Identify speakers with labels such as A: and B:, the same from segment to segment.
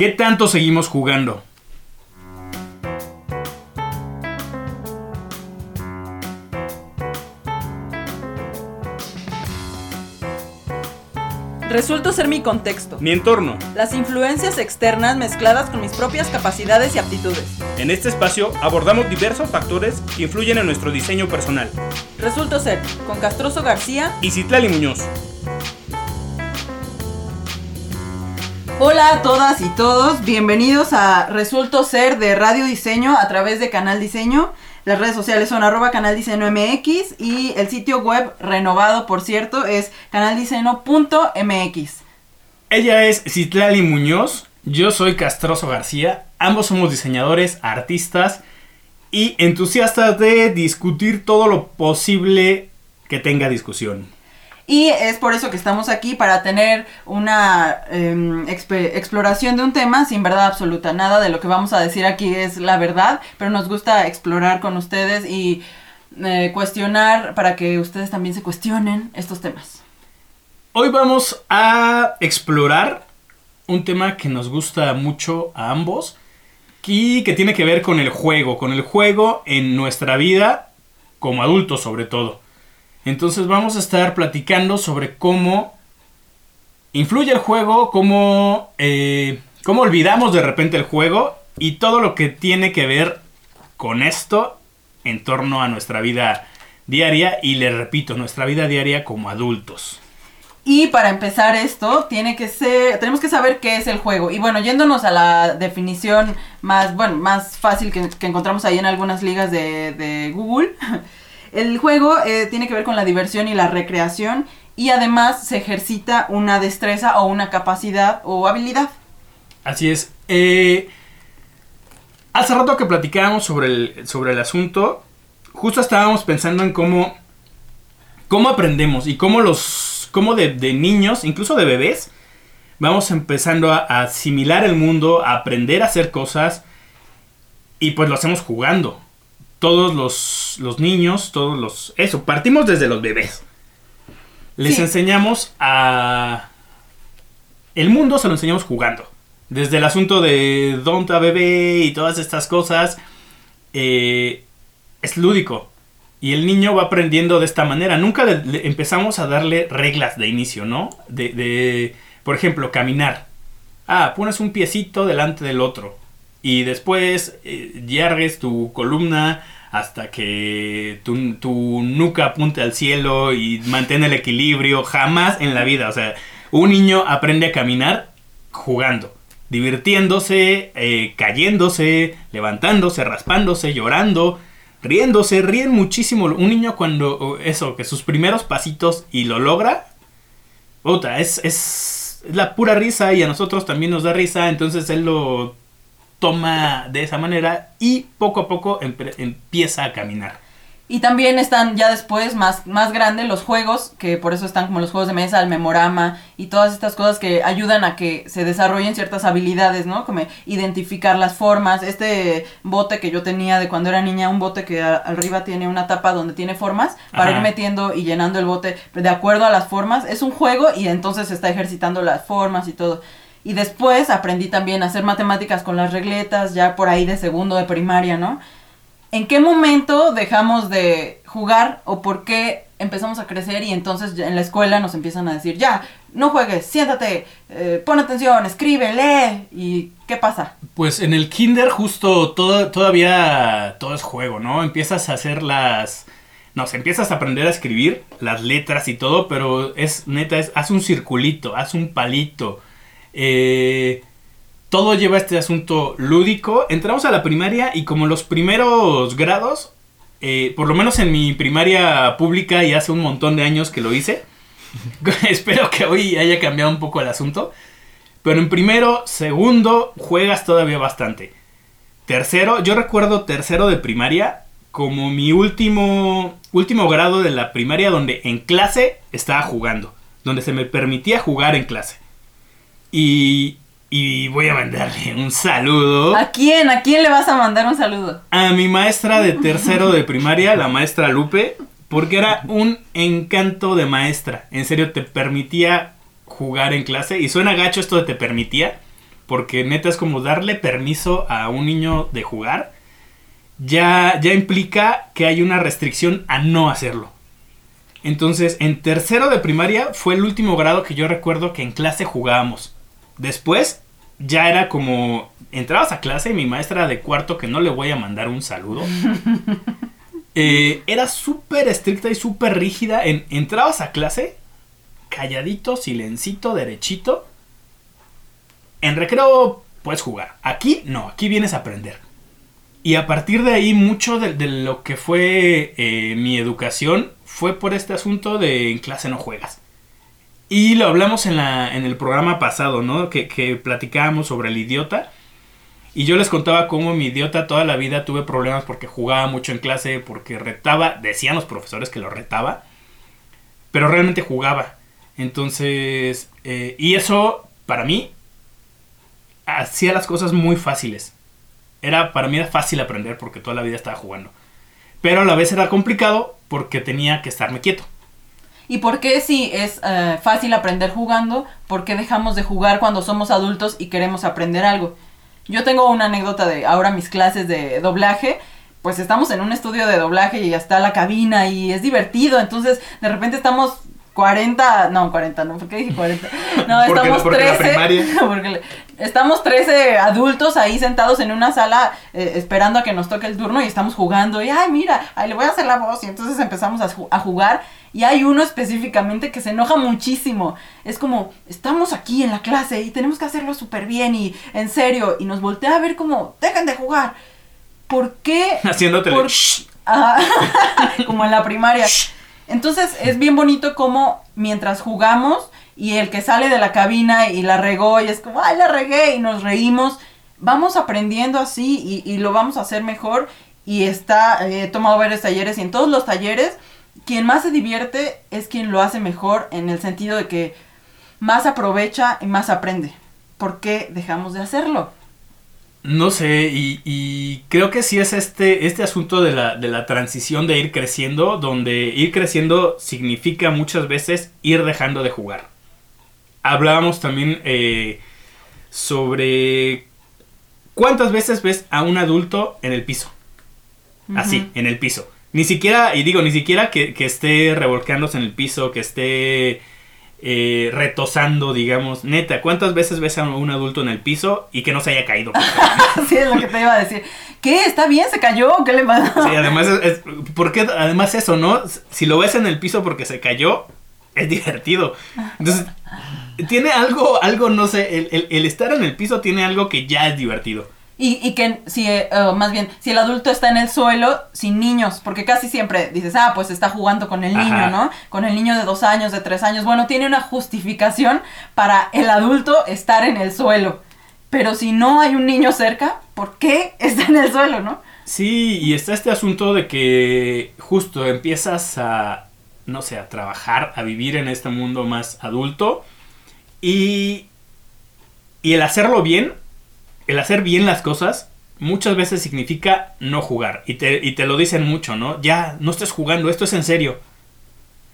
A: ¿Qué tanto seguimos jugando?
B: Resulto ser mi contexto,
A: Mi entorno.
B: las influencias externas mezcladas con mis propias capacidades y aptitudes.
A: En este espacio abordamos diversos factores que influyen en nuestro diseño personal.
B: Resulto ser, con Castroso García.
A: Y Citlali Muñoz.
B: Hola a todas y todos, bienvenidos a Resulto Ser de Radio Diseño a través de Canal Diseño. Las redes sociales son arroba Canal Diseño MX y el sitio web renovado, por cierto, es canaldiseño.mx.
A: Ella es Citlali Muñoz, yo soy Castroso García, ambos somos diseñadores, artistas y entusiastas de discutir todo lo posible que tenga discusión.
B: Y es por eso que estamos aquí para tener una em, exploración de un tema sin verdad absoluta. Nada de lo que vamos a decir aquí es la verdad, pero nos gusta explorar con ustedes y eh, cuestionar para que ustedes también se cuestionen estos temas.
A: Hoy vamos a explorar un tema que nos gusta mucho a ambos y que tiene que ver con el juego, con el juego en nuestra vida como adultos sobre todo. Entonces vamos a estar platicando sobre cómo influye el juego, cómo, eh, cómo olvidamos de repente el juego y todo lo que tiene que ver con esto en torno a nuestra vida diaria y le repito, nuestra vida diaria como adultos.
B: Y para empezar esto, tiene que ser, tenemos que saber qué es el juego. Y bueno, yéndonos a la definición más, bueno, más fácil que, encontramos ahí en algunas ligas de Google, el juego eh, tiene que ver con la diversión y la recreación y además se ejercita una destreza o una capacidad o habilidad.
A: Así es. Eh, hace rato que platicábamos sobre el, sobre el asunto, justo estábamos pensando en cómo, cómo aprendemos y cómo los, cómo de, niños, incluso de bebés, vamos empezando a, a asimilar el mundo, a aprender a hacer cosas y pues lo hacemos jugando. Todos los, los niños, todos los... Eso, partimos desde los bebés. Les
B: Sí.
A: enseñamos a... El mundo se lo enseñamos jugando. Desde el asunto de Don't a bebé y todas estas cosas, eh, es lúdico. Y el niño va aprendiendo de esta manera. Nunca le- le empezamos a darle reglas de inicio, ¿no? De, de, por ejemplo, caminar. Ah, pones un piecito delante del otro. Y después eh, yergues tu columna hasta que tu, tu nuca apunte al cielo y mantén el equilibrio. Jamás en la vida. O sea, un niño aprende a caminar jugando, divirtiéndose, eh, cayéndose, levantándose, raspándose, llorando, riéndose, ríen muchísimo. Un niño cuando, eso, que sus primeros pasitos y lo logra, puta, es, es la pura risa y a nosotros también nos da risa, entonces él lo toma de esa manera y poco a poco empieza a caminar.
B: Y también están ya después más, más grandes los juegos, que por eso están como los juegos de mesa, el memorama y todas estas cosas que ayudan a que se desarrollen ciertas habilidades, ¿no? Como identificar las formas. Este bote que yo tenía de cuando era niña, un bote que a- arriba tiene una tapa donde tiene formas, para
A: Ajá.
B: ir metiendo y llenando el bote de acuerdo a las formas. Es un juego y entonces se está ejercitando las formas y todo. Y después aprendí también a hacer matemáticas con las regletas, ya por ahí de segundo de primaria, ¿no? ¿En qué momento dejamos de jugar o por qué empezamos a crecer y entonces en la escuela nos empiezan a decir, ya, no juegues, siéntate, eh, pon atención, escribe, lee? ¿Y qué pasa?
A: Pues en el kinder justo todo, todavía todo es juego, ¿no? Empiezas a hacer las... No, sé, empiezas a aprender a escribir las letras y todo, pero es neta, es, haz un circulito, haz un palito. Eh, todo lleva este asunto lúdico. Entramos a la primaria y como los primeros grados, eh, por lo menos en mi primaria pública y hace un montón de años que lo hice, espero que hoy haya cambiado un poco el asunto. Pero en primero, segundo, juegas todavía bastante. Tercero, yo recuerdo tercero de primaria como mi último, último grado de la primaria donde en clase estaba jugando. Donde se me permitía jugar en clase. Y, y voy a mandarle un saludo
B: ¿A quién? ¿A quién le vas a mandar un saludo?
A: a mi maestra de tercero de primaria, la maestra Lupe, porque era un encanto de maestra. En serio, te permitía jugar en clase. Y suena gacho esto de te permitía, porque neta es como darle permiso a un niño de jugar, ya, ya implica que hay una restricción a no hacerlo. Entonces, en tercero de primaria fue el último grado que yo recuerdo que en clase jugábamos. Después, ya era como, entrabas a clase y mi maestra de cuarto, que no le voy a mandar un saludo, eh, era súper estricta y súper rígida. En, entrabas a clase, calladito, silencito, derechito. En recreo puedes jugar. Aquí no, aquí vienes a aprender. Y a partir de ahí, mucho de, lo que fue eh, mi educación fue por este asunto de en clase no juegas. Y lo hablamos en, la, en el programa pasado, ¿no? Que, platicábamos sobre el idiota. Y yo les contaba cómo mi idiota toda la vida tuve problemas porque jugaba mucho en clase, porque retaba, decían los profesores que lo retaba, pero realmente jugaba. Entonces, eh, y eso para mí hacía las cosas muy fáciles. Era, para mí era fácil aprender porque toda la vida estaba jugando. Pero a la vez era complicado porque tenía que estarme quieto.
B: ¿Y por qué si es eh, fácil aprender jugando, por qué dejamos de jugar cuando somos adultos y queremos aprender algo? Yo tengo una anécdota de ahora mis clases de doblaje. Pues estamos en un estudio de doblaje y ya está la cabina y es divertido. Entonces, de repente estamos 40, no, 40, no, ¿por qué dije 40? No, estamos 13. Porque estamos 13 adultos ahí sentados en una sala eh, esperando a que nos toque el turno y estamos jugando. Y, ay, mira, ahí le voy a hacer la voz. Y entonces empezamos a, a jugar. Y hay uno específicamente que se enoja muchísimo. Es como, estamos aquí en la clase y tenemos que hacerlo súper bien y en serio. Y nos voltea a ver como, dejen de jugar. ¿Por qué?
A: Haciéndote
B: Por... como en la primaria. Entonces es bien bonito como mientras jugamos y el que sale de la cabina y la regó y es como, ay, la regué y nos reímos, vamos aprendiendo así y, lo vamos a hacer mejor. Y está, he tomado varios talleres y en todos los talleres quien más se divierte es quien lo hace mejor en el sentido de que más aprovecha y más aprende. ¿Por qué dejamos de hacerlo?
A: No sé, y, creo que sí es este, este asunto de la, de la, transición de ir creciendo, donde ir creciendo significa muchas veces ir dejando de jugar. Hablábamos también eh, sobre cuántas veces ves a un adulto en el piso. Así, en el piso. Ni siquiera, y digo, ni siquiera que, esté revolcándose en el piso, que esté eh, retosando, digamos. Neta, ¿cuántas veces ves a un adulto en el piso y que no se haya caído?
B: sí, es lo que te iba a decir. ¿Qué? ¿Está bien? ¿Se cayó? ¿Qué le pasa?
A: Sí, además, es, porque, además eso, ¿no? Si lo ves en el piso porque se cayó, es divertido. Entonces, tiene algo, algo, no sé, el, el estar en el piso tiene algo que ya es divertido.
B: Y, y que si, eh, más bien, si el adulto está en el suelo sin niños, porque casi siempre dices, ah, pues está jugando con el niño, ¿no? Con el niño de dos años, de tres años. Bueno, tiene una justificación para el adulto estar en el suelo. Pero si no hay un niño cerca, ¿por qué está en el suelo, no?
A: Sí, y está este asunto de que justo empiezas a, no sé, a trabajar, a vivir en este mundo más adulto. Y, y el hacerlo bien el hacer bien las cosas muchas veces significa no jugar. Y te, y te lo dicen mucho, ¿no? Ya, no estés jugando, esto es en serio.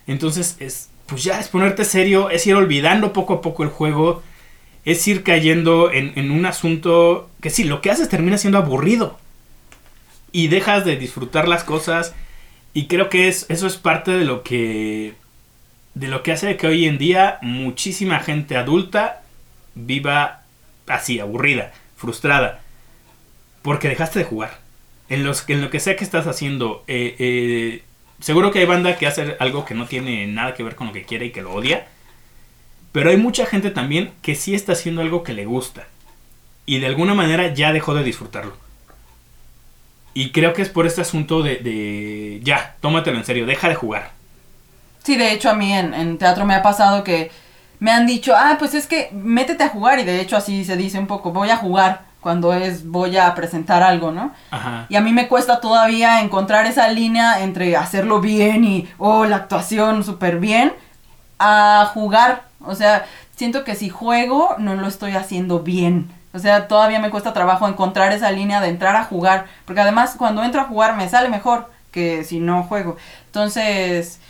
A: Entonces, es, pues ya es ponerte serio, es ir olvidando poco a poco el juego, es ir cayendo en, un asunto que sí, lo que haces termina siendo aburrido. Y dejas de disfrutar las cosas. Y creo que es, eso es parte de lo que. de lo que hace que hoy en día muchísima gente adulta viva así, aburrida frustrada, porque dejaste de jugar. En, los, en lo que sea que estás haciendo, eh, eh, seguro que hay banda que hace algo que no tiene nada que ver con lo que quiere y que lo odia. Pero hay mucha gente también que sí está haciendo algo que le gusta. Y de alguna manera ya dejó de disfrutarlo. Y creo que es por este asunto de, ya, tómatelo en serio, deja de jugar.
B: Sí, de hecho a mí en teatro me ha pasado que me han dicho, ah, pues es que métete a jugar y de hecho así se dice un poco, voy a jugar cuando es voy a presentar algo, ¿no? Ajá. Y a mí me cuesta todavía encontrar esa línea entre hacerlo bien y, oh, la actuación súper bien, a jugar. O sea, siento que si juego no lo estoy haciendo bien. O sea, todavía me cuesta trabajo encontrar esa línea de entrar a jugar. Porque además cuando entro a jugar me sale mejor que si no juego. Entonces,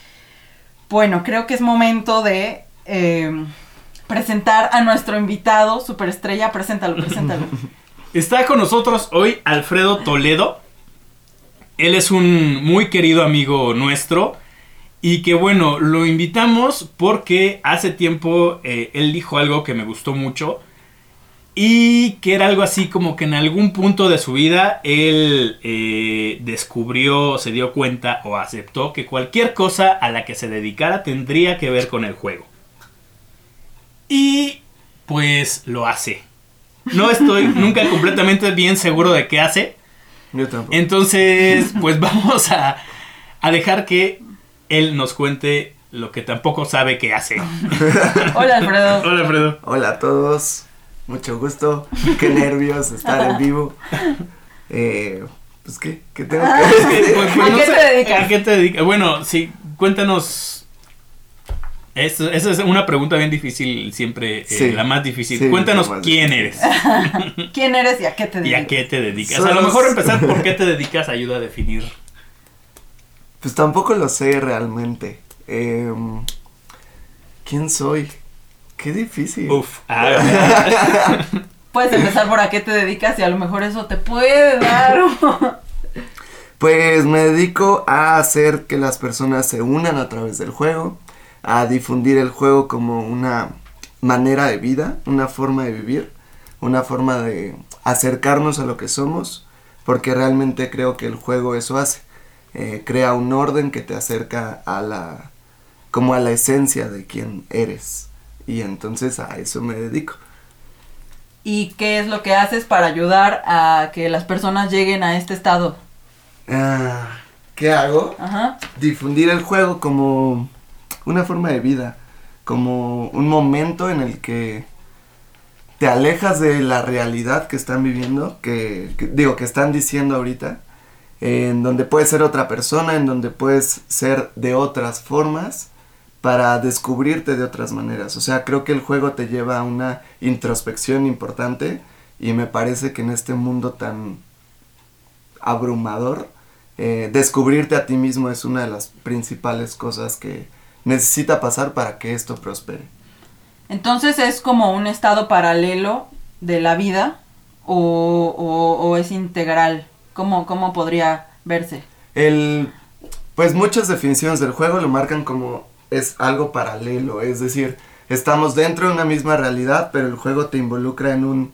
B: bueno, creo que es momento de eh, presentar a nuestro invitado, superestrella. Preséntalo, preséntalo.
A: Está con nosotros hoy Alfredo Toledo. Él es un muy querido amigo nuestro. Y que bueno, lo invitamos porque hace tiempo eh, él dijo algo que me gustó mucho. Y que era algo así como que en algún punto de su vida él eh, descubrió, se dio cuenta o aceptó que cualquier cosa a la que se dedicara tendría que ver con el juego. Y pues lo hace. No estoy nunca completamente bien seguro de qué hace.
C: Yo tampoco.
A: Entonces, pues vamos a, a dejar que él nos cuente lo que tampoco sabe que hace.
B: Hola, Alfredo.
A: Hola, Alfredo.
C: Hola a todos. Mucho gusto. Qué nervios estar en vivo. Eh, pues qué, ¿qué tengo que decir?
A: Pues, pues,
B: ¿A
A: no
B: qué
A: sé,
B: te dedicas?
A: ¿A qué te dedicas? Bueno, sí, cuéntanos. Es- Esa es una pregunta bien difícil, siempre eh,
C: Sí.
A: la más difícil.
C: Sí,
A: Cuéntanos
C: más
A: quién
C: difícil.
A: eres
B: ¿Quién eres y a qué te
A: y
B: dedicas?
A: a qué te dedicas.
C: Somos-
A: A lo mejor empezar por qué te dedicas ayuda a definir.
C: Pues tampoco lo sé realmente. Em, ¿Quién soy? Qué difícil.
A: Uf. ah,
B: Puedes empezar por a qué te dedicas y a lo mejor eso te puede dar.
C: Pues me dedico a hacer que las personas se unan a través del juego, a difundir el juego como una manera de vida, una forma de vivir, una forma de acercarnos a lo que somos, porque realmente creo que el juego eso hace. Eh, crea un orden que te acerca a la como a la esencia de quién eres y entonces a eso me dedico.
B: ¿Y qué es lo que haces para ayudar a que las personas lleguen a este estado?
C: Ah, ¿Qué hago?
B: Ajá.
C: difundir el juego como una forma de vida, como un momento en el que te alejas de la realidad que están viviendo, que, digo, que están diciendo ahorita, en donde puedes ser otra persona, en donde puedes ser de otras formas para descubrirte de otras maneras. O sea, creo que el juego te lleva a una introspección importante y me parece que en este mundo tan abrumador, eh, descubrirte a ti mismo es una de las principales cosas que necesita pasar para que esto prospere.
B: Entonces es como un estado paralelo de la vida o, o- o es integral. ¿Cómo, ¿Cómo podría verse?
C: El, pues muchas definiciones del juego lo marcan como es algo paralelo, es decir, estamos dentro de una misma realidad, pero el juego te involucra en un,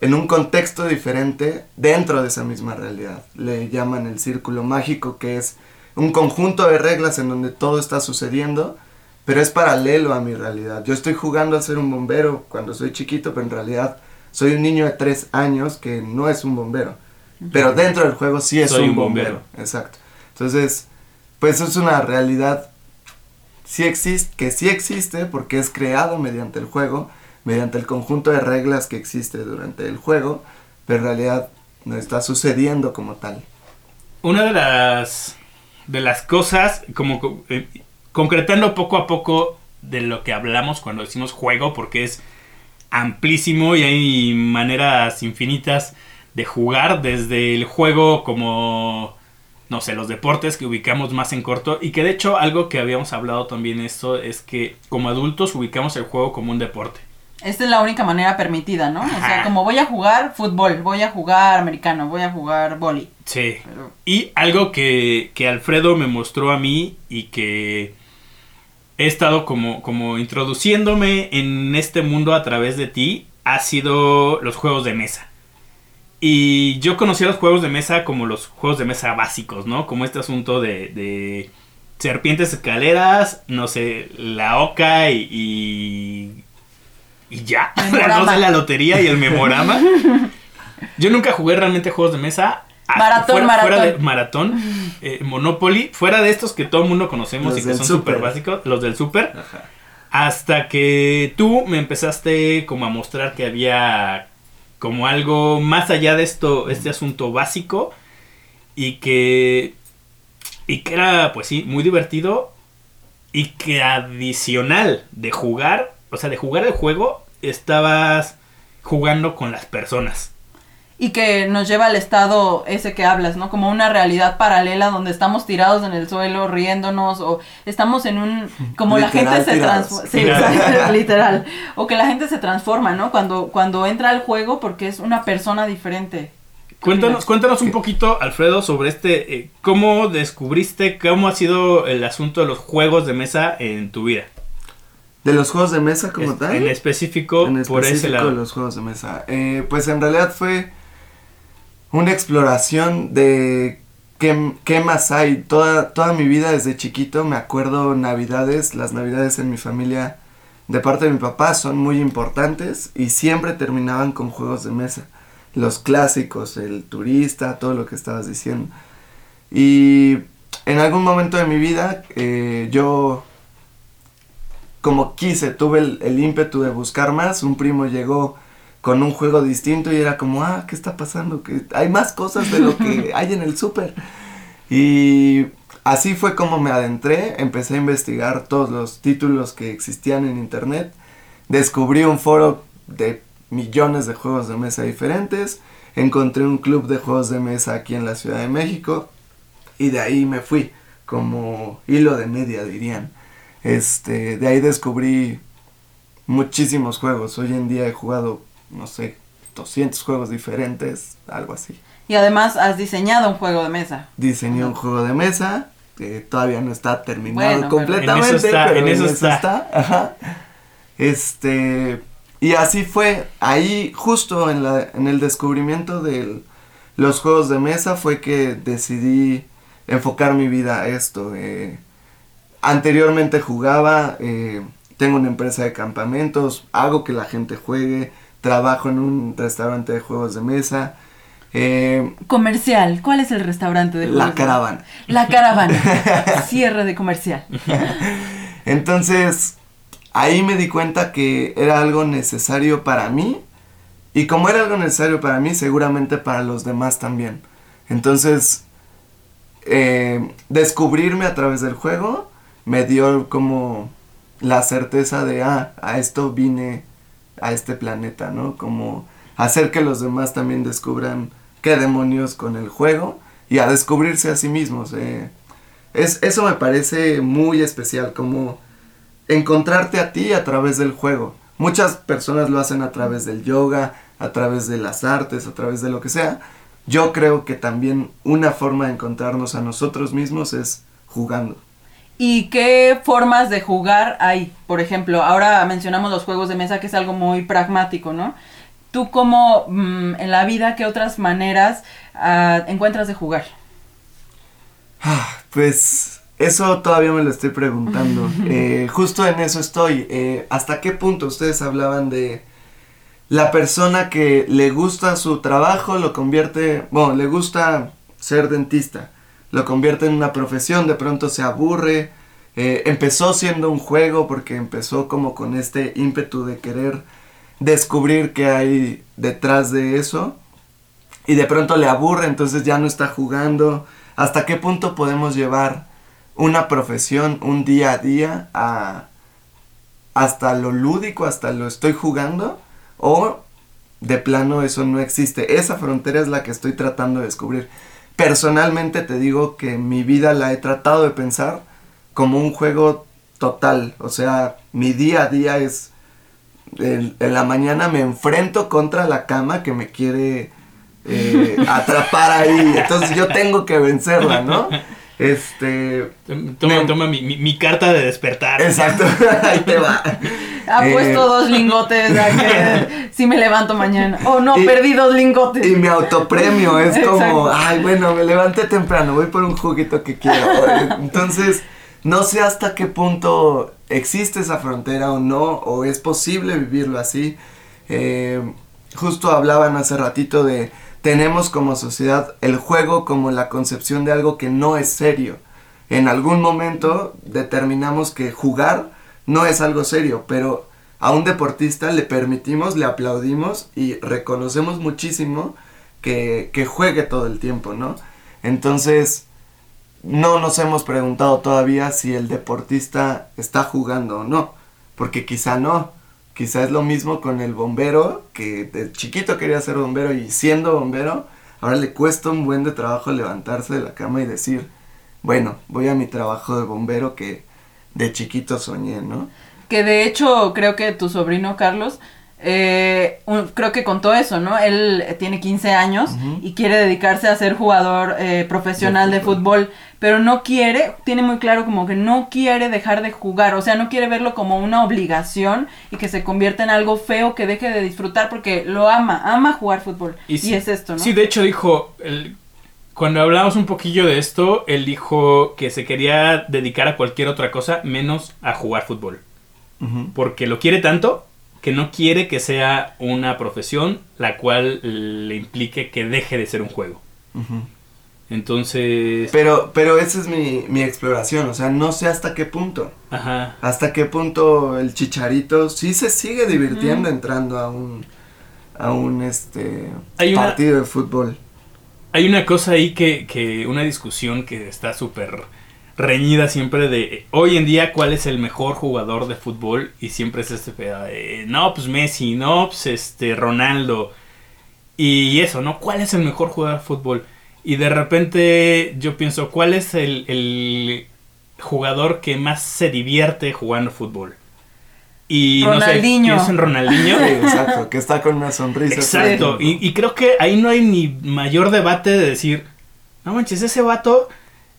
C: en un contexto diferente dentro de esa misma realidad. Le llaman el círculo mágico, que es un conjunto de reglas en donde todo está sucediendo, pero es paralelo a mi realidad. Yo estoy jugando a ser un bombero cuando soy chiquito, pero en realidad soy un niño de tres años que no es un bombero. Pero dentro del juego sí es
A: Soy
C: un
A: un
C: bombero.
A: bombero.
C: Exacto. Entonces, pues es una realidad sí existe, que sí existe porque es creado mediante el juego, mediante el conjunto de reglas que existe durante el juego, pero en realidad no está sucediendo como tal.
A: Una de las de las cosas, como co- eh, concretando poco a poco de lo que hablamos cuando decimos juego, porque es amplísimo y hay maneras infinitas de jugar, desde el juego como, no sé, los deportes que ubicamos más en corto, y que de hecho algo que habíamos hablado también esto es que como adultos ubicamos el juego como un deporte.
B: Esta es la única manera permitida, ¿no? O sea, como voy a jugar fútbol, voy a jugar americano, voy a jugar boli.
A: Sí.
B: Pero
A: Y algo que, que Alfredo me mostró a mí y que he estado como, como introduciéndome en este mundo a través de ti ha sido los juegos de mesa. Y yo conocí a los juegos de mesa como los juegos de mesa básicos, ¿no? Como este asunto de, de serpientes escaleras, no sé, la oca y... y, y ya,
B: Memorama.
A: no sé, la lotería y el memorama. Yo nunca jugué realmente juegos de mesa.
B: Maratón,
A: fuera,
B: maratón.
A: fuera de maratón, eh, Monopoly, fuera de estos que todo el mundo conocemos
C: Los
A: y que son
C: súper.
A: básicos, los del súper. Hasta que tú me empezaste como a mostrar que había como algo más allá de esto, este asunto básico y que y que era pues sí, muy divertido y que adicional de jugar, o sea, de jugar el juego, estabas jugando con las personas.
B: y que nos lleva al estado ese que hablas, ¿no? Como una realidad paralela donde estamos tirados en el suelo riéndonos o estamos en un como la gente se transforma, sí, literal, o que la gente se transforma, ¿no? Cuando cuando entra al juego porque es una persona diferente.
A: Cuéntanos, cuéntanos un poquito, Alfredo, sobre este, eh, cómo descubriste, cómo ha sido el asunto de los juegos de mesa en tu vida.
C: De los juegos de mesa como
A: Es-
C: tal.
A: En específico,
C: en
A: por ese
C: específico
A: lado.
C: los juegos de mesa. Eh, pues en realidad fue una exploración de qué, qué más hay. Toda, toda mi vida desde chiquito me acuerdo navidades, las navidades en mi familia de parte de mi papá son muy importantes y siempre terminaban con juegos de mesa. Los clásicos, el turista, todo lo que estabas diciendo. Y en algún momento de mi vida eh, yo como quise, tuve el, el ímpetu de buscar más. Un primo llegó con un juego distinto y era como, ah, ¿qué está pasando? Que hay más cosas de lo que hay en el súper. Y así fue como me adentré, empecé a investigar todos los títulos que existían en internet. Descubrí un foro de millones de juegos de mesa diferentes. Encontré un club de juegos de mesa aquí en la Ciudad de México. Y de ahí me fui, como hilo de media dirían. Este, de ahí descubrí muchísimos juegos. Hoy en día he jugado, no sé, 200 juegos diferentes, algo así.
B: Y además has diseñado un juego de mesa.
C: Diseñé un juego de mesa, que todavía no está terminado
B: Bueno, pero-
C: completamente,
A: En eso está,
C: pero
A: en eso está.
C: Ajá. Este, y así fue, ahí justo en, la, en el descubrimiento de los juegos de mesa fue que decidí enfocar mi vida a esto. eh, anteriormente jugaba, eh, tengo una empresa de campamentos, hago que la gente juegue, trabajo en un restaurante de juegos de mesa. eh,
B: Comercial. ¿Cuál es el restaurante de
C: la
B: juegos de-
C: caravana.
B: La caravana. Cierre de comercial.
C: Entonces, ahí me di cuenta que era algo necesario para mí. Y como era algo necesario para mí, seguramente para los demás también. Entonces, eh, descubrirme a través del juego me dio como la certeza de, ah, a esto vine a este planeta, ¿no? Como hacer que los demás también descubran qué demonios con el juego y a descubrirse a sí mismos. eh. Es, eso me parece muy especial, como encontrarte a ti a través del juego. Muchas personas lo hacen a través del yoga, a través de las artes, a través de lo que sea. Yo creo que también una forma de encontrarnos a nosotros mismos es jugando.
B: ¿Y qué formas de jugar hay? Por ejemplo, ahora mencionamos los juegos de mesa, que es algo muy pragmático, ¿no? ¿Tú cómo mm, en la vida, qué otras maneras ah, encuentras de jugar?
C: Ah, Pues eso todavía me lo estoy preguntando. Eh, justo en eso estoy. Eh, ¿Hasta qué punto ustedes hablaban de la persona que le gusta su trabajo, lo convierte, bueno, le gusta ser dentista, lo convierte en una profesión, de pronto se aburre, eh, empezó siendo un juego porque empezó como con este ímpetu de querer descubrir qué hay detrás de eso y de pronto le aburre, entonces ya no está jugando. ¿Hasta qué punto podemos llevar una profesión, un día a día, a hasta lo lúdico, hasta lo estoy jugando? ¿O de plano eso no existe? Esa frontera es la que estoy tratando de descubrir. Personalmente te digo que mi vida la he tratado de pensar como un juego total. O sea, mi día a día es... En, en la mañana me enfrento contra la cama que me quiere eh, atrapar ahí. Entonces yo tengo que vencerla, ¿no? Este.
A: Toma,
C: Me-
A: toma mi, mi- mi carta de despertar.
C: Exacto, ahí te va.
B: Ha
C: Eh,
B: puesto dos lingotes a que si me levanto mañana. Oh, no,
C: Y-
B: perdí dos lingotes.
C: Y mi autopremio es como,
B: Exacto.
C: ay, bueno, me levanté temprano, voy por un juguito que quiero. Entonces, no sé hasta qué punto existe esa frontera o no, o es posible vivirlo así. Eh, justo hablaban hace ratito de, tenemos como sociedad el juego como la concepción de algo que no es serio. En algún momento determinamos que jugar no es algo serio, pero a un deportista le permitimos, le aplaudimos y reconocemos muchísimo que, que juegue todo el tiempo, ¿no? Entonces, no nos hemos preguntado todavía si el deportista está jugando o no, porque quizá no, Quizá es lo mismo con el bombero, que de chiquito quería ser bombero y siendo bombero, ahora le cuesta un buen de trabajo levantarse de la cama y decir, bueno, voy a mi trabajo de bombero que de chiquito soñé, ¿no?
B: Que de hecho creo que tu sobrino Carlos, eh, un- creo que contó eso, ¿no? Él eh, tiene 15 años y quiere dedicarse a ser jugador eh, profesional
C: De
B: de fútbol, pero no quiere, tiene muy claro como que no quiere dejar de jugar, o sea, no quiere verlo como una obligación y que se convierta en algo feo que deje de disfrutar porque lo ama, ama jugar fútbol. Y,
A: sí-
B: es esto, ¿no?
A: Sí, de hecho dijo, el- cuando hablamos un poquillo de esto, él dijo que se quería dedicar a cualquier otra cosa menos a jugar fútbol. Porque lo quiere tanto que no quiere que sea una profesión la cual le implique que deje de ser un juego. Entonces...
C: Pero, pero esa es mi, mi exploración, o sea, no sé hasta qué punto.
A: Ajá.
C: Hasta qué punto el chicharito sí se sigue divirtiendo entrando a un a un este
A: Hay una-
C: partido de fútbol.
A: Hay una cosa ahí que, que una discusión que está súper reñida siempre de eh, hoy en día cuál es el mejor jugador de fútbol y siempre es este pedo de no pues Messi, no pues este Ronaldo y eso, ¿no? ¿Cuál es el mejor jugador de fútbol? Y de repente yo pienso, ¿cuál es el, el jugador que más se divierte jugando fútbol? Y
B: Ronaldinho.
A: no sé, en Ronaldinho.
C: Sí, exacto, que está con una sonrisa.
A: Exacto, y, y creo que ahí no hay ni mayor debate de decir, no manches, ese vato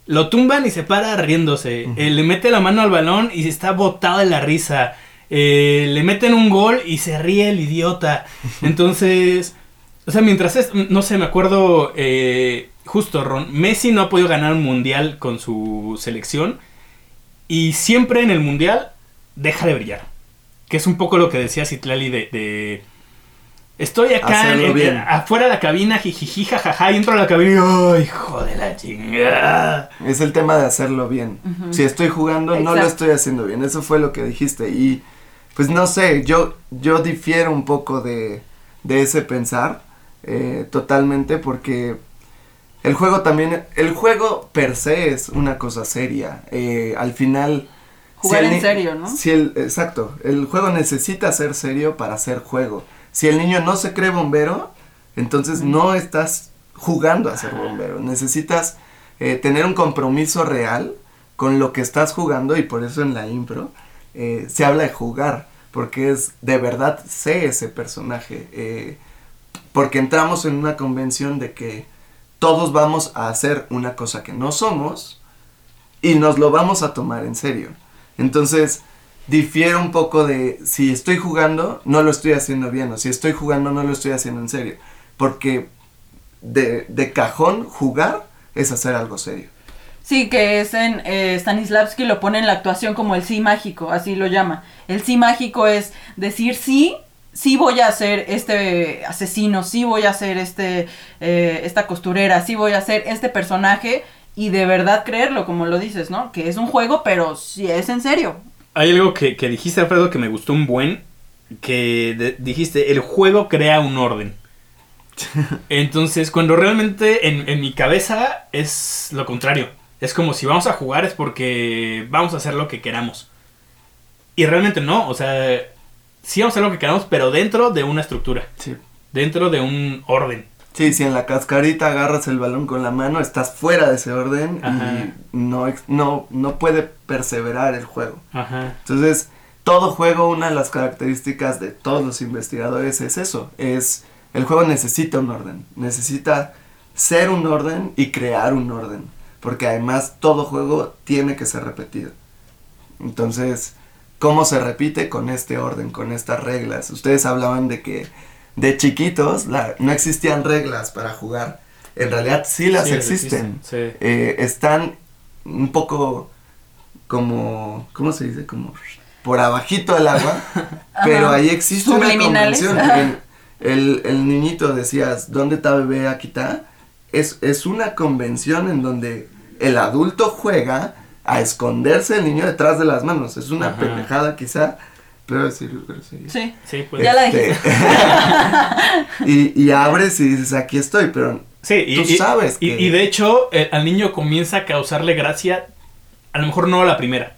A: lo tumban y se para riéndose. Eh, le mete la mano al balón y está botado de la risa, Eh, le meten un gol y se ríe el idiota. Entonces, o sea, mientras es, no sé, me acuerdo, eh, justo, Ron, Messi no ha podido ganar un mundial con su selección y siempre en el mundial deja de brillar. Que es un poco lo que decía Citlali de, de Estoy acá en-
C: bien.
A: afuera de la cabina, jijiji, jajaja, y entro a la cabina y ¡ay, hijo de la chingada!
C: Es el tema de hacerlo bien. Si estoy jugando, no lo estoy haciendo bien. Eso fue lo que dijiste. Y pues no sé, yo, yo difiero un poco de, de ese pensar eh, totalmente porque el juego también, el juego per se es una cosa seria. Eh, al final...
B: Jugar en serio, ¿no?
C: Si el, exacto, el juego necesita ser serio para ser juego. Si el niño no se cree bombero, entonces no estás jugando a ser bombero. Necesitas eh, tener un compromiso real con lo que estás jugando y por eso en la impro eh, se habla de jugar, porque es de verdad sé ese personaje. eh, porque entramos en una convención de que todos vamos a hacer una cosa que no somos y nos lo vamos a tomar en serio. Entonces, difiere un poco de si estoy jugando, no lo estoy haciendo bien, o si estoy jugando, no lo estoy haciendo en serio. Porque de, de cajón, jugar es hacer algo serio.
B: Sí, que es en eh, Stanislavski lo pone en la actuación como el sí mágico, así lo llama. El sí mágico es decir sí, sí voy a ser este asesino, sí voy a ser este eh, esta costurera, sí voy a ser este personaje y de verdad creerlo, como lo dices, ¿no? Que es un juego, pero sí es en serio.
A: Hay algo que, que dijiste, Alfredo, que me gustó un buen, que de- dijiste, el juego crea un orden. Entonces, cuando realmente en, en mi cabeza es lo contrario. Es como si vamos a jugar es porque vamos a hacer lo que queramos. Y realmente no, o sea, sí vamos a hacer lo que queramos, pero dentro de una estructura,
C: Sí.
A: dentro de un orden.
C: Sí, si en la cascarita agarras el balón con la mano, estás fuera de ese orden
A: Ajá.
C: y no, no, no puede perseverar el juego.
A: Ajá.
C: Entonces, todo juego, una de las características de todos los investigadores es eso, es el juego necesita un orden, necesita ser un orden y crear un orden, porque además todo juego tiene que ser repetido. Entonces, ¿cómo se repite con este orden, con estas reglas? Ustedes hablaban de que de chiquitos la- no existían reglas para jugar. En realidad sí las
A: Sí,
C: existen.
A: Sí.
C: Eh, están un poco como, ¿cómo se dice? Como por abajito del agua, pero ahí existe una convención. En- el, el niñito decías, ¿dónde está bebé? Aquí está. Es, es una convención en donde el adulto juega a esconderse el niño detrás de las manos. Es una
A: Ajá.
C: pendejada quizá, pero sí, grosería.
B: Sí.
A: Sí, pues.
B: Ya la dijiste.
C: y, y abres y dices, aquí estoy, pero
A: Sí, y,
C: Tú sabes
A: y,
C: que-
A: y de hecho, eh, al niño comienza a causarle gracia, a lo mejor no a la primera,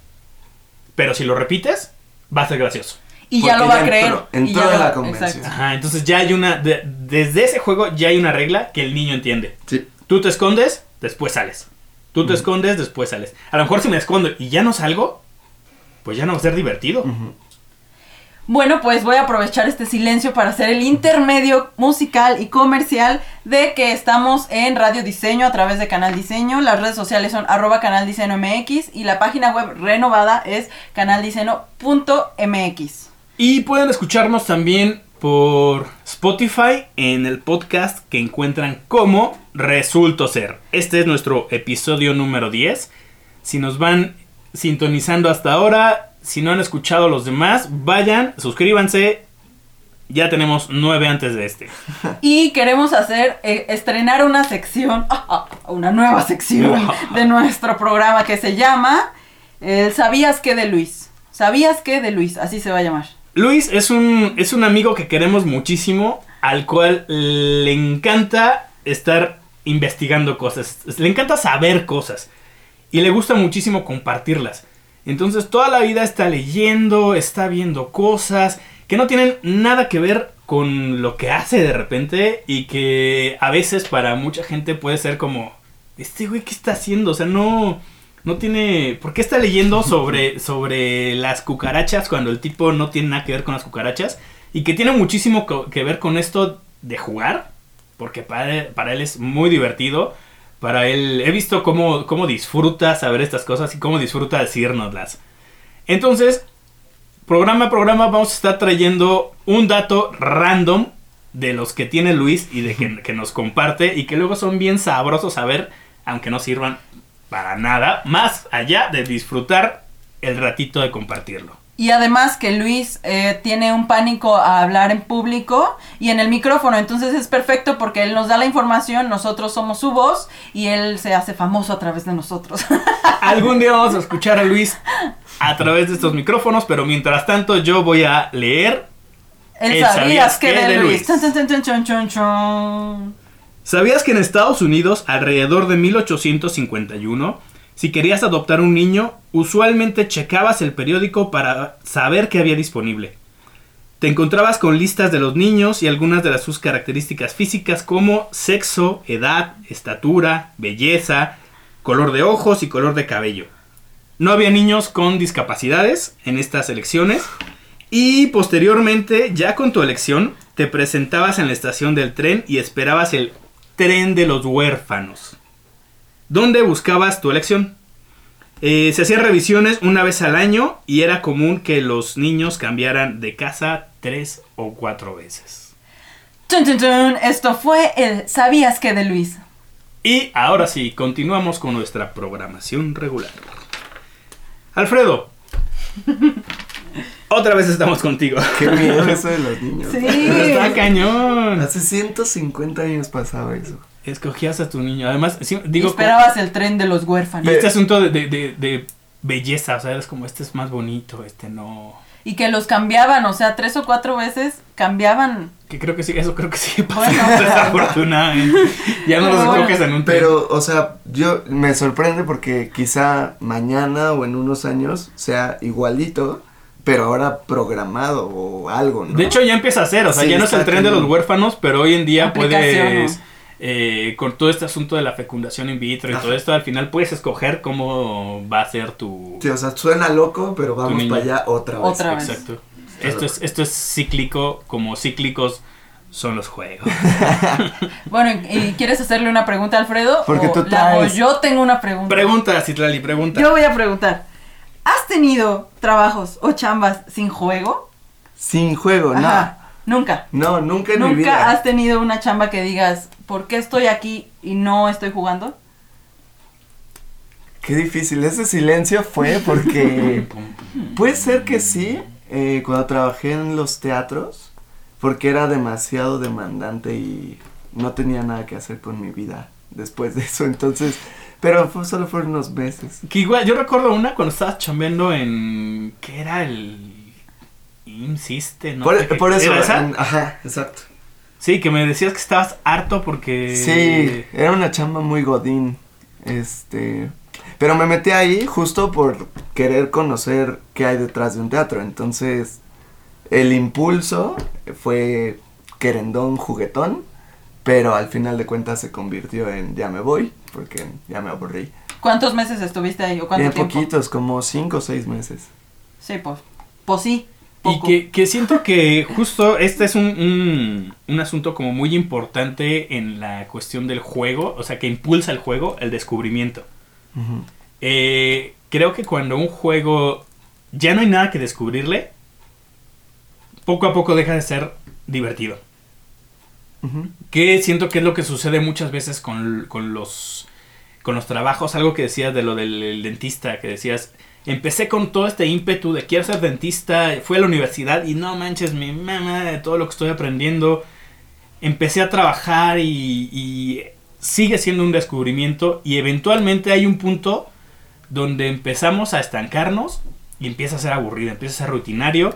A: pero si lo repites, va a ser gracioso.
B: Y ya lo va
C: ya
B: a creer.
C: entró-
B: y
C: entró
B: ya
C: en
B: lo-
C: la convención.
A: Ajá, entonces ya hay una. de- desde ese juego ya hay una regla que el niño entiende.
C: Sí.
A: Tú te escondes, después sales. Tú te escondes, después sales. A lo mejor si me escondo y ya no salgo, pues ya no va a ser divertido.
C: Ujú.
B: Bueno, pues voy a aprovechar este silencio para hacer el intermedio musical y comercial de que estamos en Radio Diseño a través de Canal Diseño. Las redes sociales son arroba Canal Diseño y la página web renovada es canaldiseño.mx.
A: Y pueden escucharnos también por Spotify en el podcast que encuentran como Resulto Ser. Este es nuestro episodio número 10. Si nos van sintonizando hasta ahora, si no han escuchado los demás, vayan, suscríbanse. Ya tenemos nueve antes de este.
B: Y queremos hacer, eh, estrenar una sección, una nueva sección de nuestro programa que se llama eh, ¿Sabías qué de Luis? ¿Sabías qué de Luis? Así se va a llamar.
A: Luis es un, es un amigo que queremos muchísimo, al cual le encanta estar investigando cosas, le encanta saber cosas y le gusta muchísimo compartirlas. Entonces toda la vida está leyendo, está viendo cosas que no tienen nada que ver con lo que hace de repente y que a veces para mucha gente puede ser como, este güey, ¿qué está haciendo? O sea, no, no tiene... ¿Por qué está leyendo sobre, sobre las cucarachas cuando el tipo no tiene nada que ver con las cucarachas? Y que tiene muchísimo que ver con esto de jugar, porque para para él es muy divertido. Para él, he visto cómo, cómo disfruta saber estas cosas y cómo disfruta decírnoslas. Entonces, programa a programa vamos a estar trayendo un dato random de los que tiene Luis y de que, que nos comparte y que luego son bien sabrosos a ver, aunque no sirvan para nada, más allá de disfrutar el ratito de compartirlo.
B: Y además que Luis eh, tiene un pánico a hablar en público y en el micrófono, entonces es perfecto porque él nos da la información, nosotros somos su voz y él se hace famoso a través de nosotros.
A: Algún día vamos a escuchar a Luis a través de estos micrófonos, pero mientras tanto yo voy a leer.
B: Él
A: El
B: sabías que de Luis.
A: ¿Sabías que en Estados Unidos, alrededor de 1851, si querías adoptar un niño, usualmente checabas el periódico para saber qué había disponible? Te encontrabas con listas de los niños y algunas de sus características físicas como sexo, edad, estatura, belleza, color de ojos y color de cabello. No había niños con discapacidades en estas elecciones y posteriormente, ya con tu elección, te presentabas en la estación del tren y esperabas el tren de los huérfanos, donde buscabas tu elección. Eh, se hacían revisiones una vez al año y era común que los niños cambiaran de casa tres o cuatro veces.
B: Chun, chun, chun. Esto fue el ¿Sabías que de Luis?
A: Y ahora sí, continuamos con nuestra programación regular. Alfredo, otra vez estamos contigo.
C: Qué miedo eso de los niños.
B: Sí.
A: Está cañón.
C: Hace 150 años pasaba eso.
A: Escogías a tu niño. Además, sí,
B: Y
A: digo,
B: esperabas el tren de los
A: y
B: huérfanos.
A: este asunto de, de- de- de belleza, o sea, eres como, este es más bonito, este no.
B: Y que los cambiaban, o sea, tres o cuatro veces cambiaban.
A: Que creo que sí, eso creo que sí pasa
B: Bueno.
A: desafortunadamente. Ya no los escoges en un tren.
C: Pero, o sea, yo me sorprende porque quizá mañana o en unos años sea igualito, pero ahora programado o algo, ¿no?
A: De hecho, ya empieza a ser, o sea,
C: Sí,
A: ya no es el tren de los huérfanos, pero hoy en día puedes,
B: ¿no?
A: Eh, con todo este asunto de la fecundación in vitro y
C: Ajá.
A: todo esto, al final puedes escoger cómo va a ser tu...
C: Sí, o sea, suena loco, pero vamos para allá otra vez.
B: Otra vez.
A: Exacto. Esto es, esto es cíclico, como cíclicos son los juegos.
B: Bueno, ¿y quieres hacerle una pregunta a Alfredo?
C: Porque
B: ¿O
C: tú
B: la
C: traes.
B: yo tengo una pregunta.
A: Pregunta, Citlali, pregunta.
B: Yo voy a preguntar. ¿Has tenido trabajos o chambas sin juego?
C: Sin juego, no.
B: Nunca.
C: No, nunca en mi
B: ¿Nunca
C: vida.
B: has tenido una chamba que digas, ¿por qué estoy aquí y no estoy jugando?
C: Qué difícil. Ese silencio fue porque puede ser que sí, eh, cuando trabajé en los teatros, porque era demasiado demandante y no tenía nada que hacer con mi vida después de eso. Entonces, pero fue, solo fueron unos meses.
A: Que igual, yo recuerdo una cuando estabas chambeando en... ¿Qué era el...? Insiste, ¿no?
C: por, por eso,
A: ¿Era esa?
C: en- ajá, exacto.
A: Sí, que me decías que estabas harto porque...
C: Sí, era una chamba muy godín. Este, pero me metí ahí justo por querer conocer qué hay detrás de un teatro. Entonces, el impulso fue querendón, juguetón, pero al final de cuentas se convirtió en ya me voy, porque ya me aburrí.
B: ¿Cuántos meses estuviste ahí o cuánto
C: Bien
B: tiempo?
C: poquitos, como cinco o seis meses.
B: Sí, pues. Pues sí.
A: Y que, que siento que justo este es un, un, un asunto como muy importante en la cuestión del juego, o sea, que impulsa el juego, el descubrimiento. Eh, creo que cuando un juego ya no hay nada que descubrirle, poco a poco deja de ser divertido. Que siento que es lo que sucede muchas veces con, con los con los trabajos, algo que decías de lo del el dentista, que decías, empecé con todo este ímpetu de quiero ser dentista, fui a la universidad y no manches, mi mamá de todo lo que estoy aprendiendo, empecé a trabajar y, y sigue siendo un descubrimiento y eventualmente hay un punto donde empezamos a estancarnos y empieza a ser aburrido, empieza a ser rutinario,